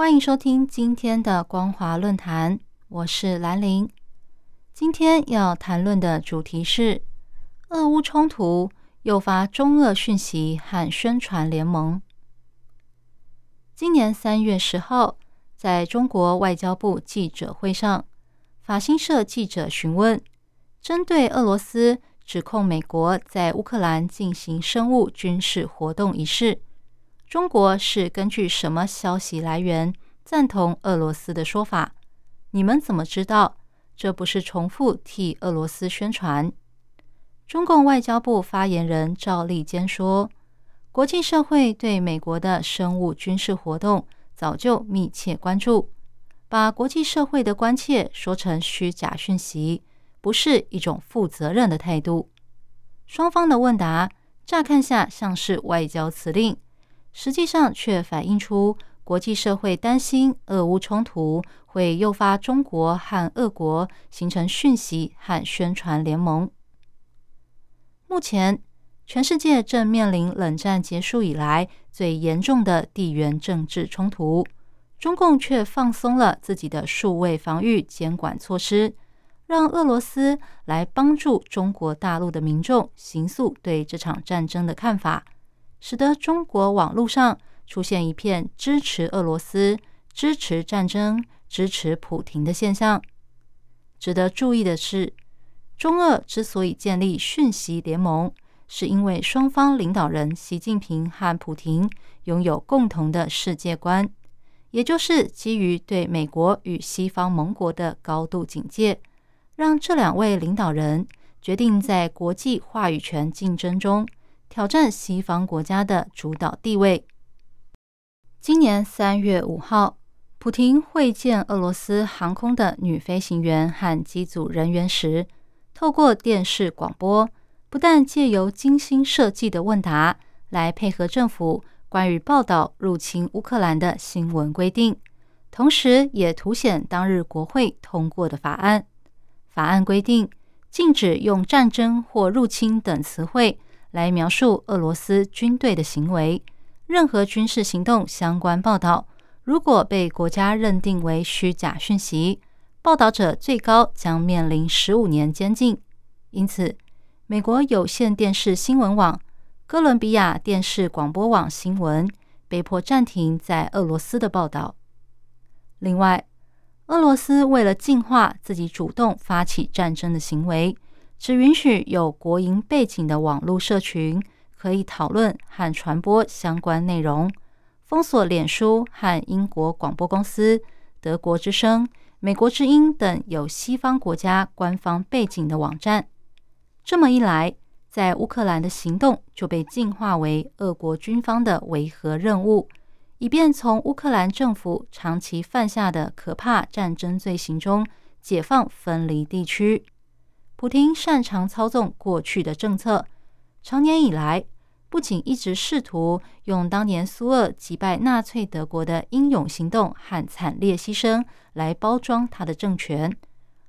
欢迎收听今天的光华论坛，我是兰陵。今天要谈论的主题是俄乌冲突诱发中俄讯息和宣传联盟。今年三月十号，在中国外交部记者会上，法新社记者询问，针对俄罗斯指控美国在乌克兰进行生物军事活动一事。中国是根据什么消息来源赞同俄罗斯的说法？你们怎么知道？这不是重复替俄罗斯宣传？中共外交部发言人赵立坚说：“国际社会对美国的生物军事活动早就密切关注，把国际社会的关切说成虚假讯息，不是一种负责任的态度。”双方的问答乍看下像是外交辞令。实际上却反映出国际社会担心俄乌冲突会诱发中国和俄国形成讯息和宣传联盟。目前，全世界正面临冷战结束以来最严重的地缘政治冲突，中共却放松了自己的数位防御监管措施，让俄罗斯来帮助中国大陆的民众形塑对这场战争的看法。使得中国网络上出现一片支持俄罗斯、支持战争、支持普廷的现象。值得注意的是，中俄之所以建立讯息联盟，是因为双方领导人习近平和普廷拥有共同的世界观，也就是基于对美国与西方盟国的高度警戒，让这两位领导人决定在国际话语权竞争中。挑战西方国家的主导地位。今年三月五号，普廷会见俄罗斯航空的女飞行员和机组人员时，透过电视广播，不但借由精心设计的问答来配合政府关于报道入侵乌克兰的新闻规定，同时也凸显当日国会通过的法案。法案规定，禁止用战争或入侵等词汇。来描述俄罗斯军队的行为，任何军事行动相关报道，如果被国家认定为虚假讯息，报道者最高将面临十五年监禁。因此，美国有线电视新闻网、哥伦比亚电视广播网新闻被迫暂停在俄罗斯的报道。另外，俄罗斯为了净化自己主动发起战争的行为。只允许有国营背景的网络社群可以讨论和传播相关内容，封锁脸书和英国广播公司、德国之声、美国之音等有西方国家官方背景的网站。这么一来，在乌克兰的行动就被进化为俄国军方的维和任务，以便从乌克兰政府长期犯下的可怕战争罪行中解放分离地区。普京擅长操纵过去的政策，长年以来不仅一直试图用当年苏俄击败纳粹德国的英勇行动和惨烈牺牲来包装他的政权。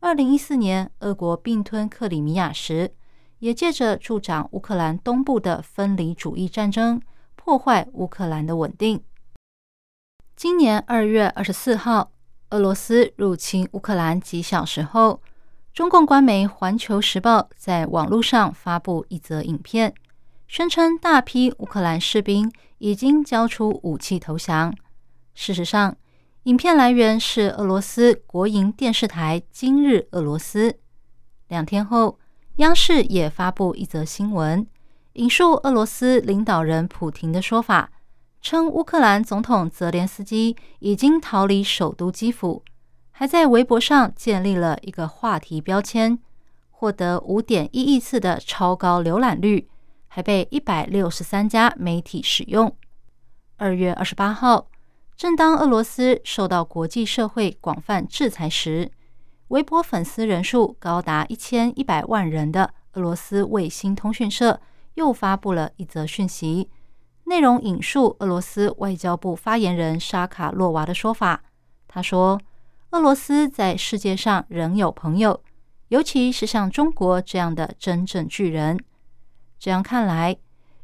二零一四年俄国并吞克里米亚时，也借着助长乌克兰东部的分离主义战争，破坏乌克兰的稳定。今年二月二十四号，俄罗斯入侵乌克兰几小时后。中共官媒《环球时报》在网络上发布一则影片，宣称大批乌克兰士兵已经交出武器投降。事实上，影片来源是俄罗斯国营电视台《今日俄罗斯》。两天后，央视也发布一则新闻，引述俄罗斯领导人普廷的说法，称乌克兰总统泽连斯基已经逃离首都基辅。还在微博上建立了一个话题标签，获得五点一亿次的超高浏览率，还被一百六十三家媒体使用。二月二十八号，正当俄罗斯受到国际社会广泛制裁时，微博粉丝人数高达一千一百万人的俄罗斯卫星通讯社又发布了一则讯息，内容引述俄罗斯外交部发言人沙卡洛娃的说法。他说：“俄罗斯在世界上仍有朋友，尤其是像中国这样的真正巨人。”这样看来，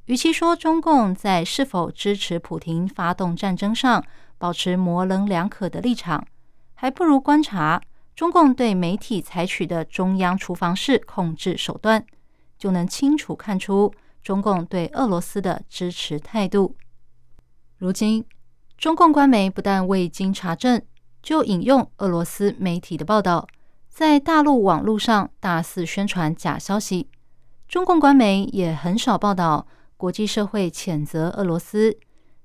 与其说中共在是否支持普京发动战争上保持模棱两可的立场，还不如观察中共对媒体采取的中央厨房式控制手段，就能清楚看出中共对俄罗斯的支持态度。如今，中共官媒不但未经查证就引用俄罗斯媒体的报道，在大陆网络上大肆宣传假消息。中共官媒也很少报道国际社会谴责俄罗斯，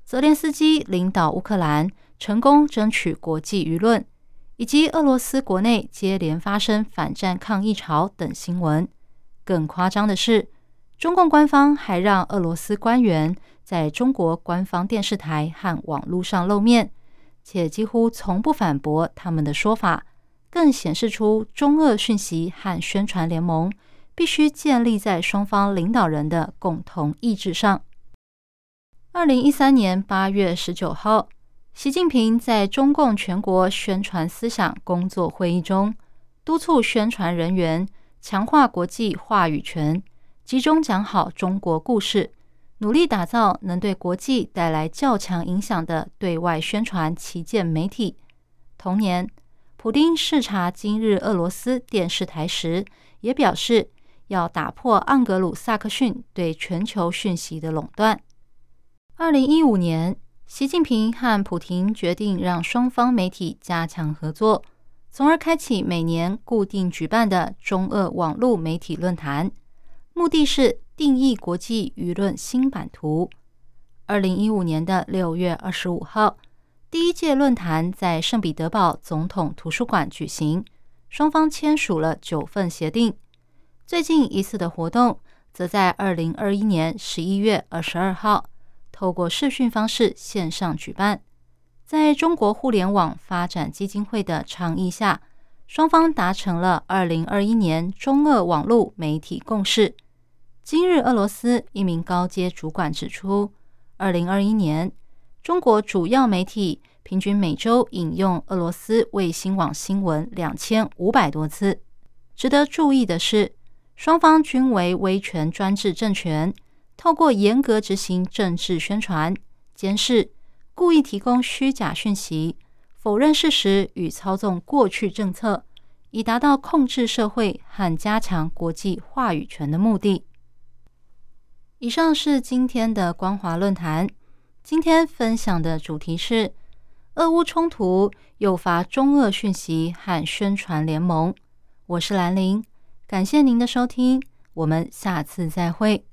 泽连斯基领导乌克兰成功争取国际舆论，以及俄罗斯国内接连发生反战抗议潮等新闻。更夸张的是，中共官方还让俄罗斯官员在中国官方电视台和网络上露面，且几乎从不反驳他们的说法，更显示出中俄讯息和宣传联盟。必须建立在双方领导人的共同意志上。二零一三年八月十九号，习近平在中共全国宣传思想工作会议中，督促宣传人员强化国际话语权，集中讲好中国故事，努力打造能对国际带来较强影响的对外宣传旗舰媒体。同年，普京视察今日俄罗斯电视台时，也表示。要打破盎格鲁撒克逊对全球讯息的垄断。二零一五年，习近平和普京决定让双方媒体加强合作，从而开启每年固定举办的中俄网络媒体论坛，目的是定义国际舆论新版图。二零一五年的六月二十五号，第一届论坛在圣彼得堡总统图书馆举行，双方签署了九份协定。最近一次的活动，则在二零二一年十一月二十二号，透过视讯方式线上举办。在中国互联网发展基金会的倡议下，双方达成了二零二一年中俄网络媒体共识。今日俄罗斯一名高阶主管指出，二零二一年中国主要媒体平均每周引用俄罗斯卫星网新闻两千五百多次。值得注意的是。双方均为威权专制政权，透过严格执行政治宣传、监视、故意提供虚假讯息、否认事实与操纵过去政策，以达到控制社会和加强国际话语权的目的。以上是今天的光华论坛。今天分享的主题是：俄乌冲突诱发中俄讯息和宣传联盟。我是兰陵。感谢您的收听，我们下次再会。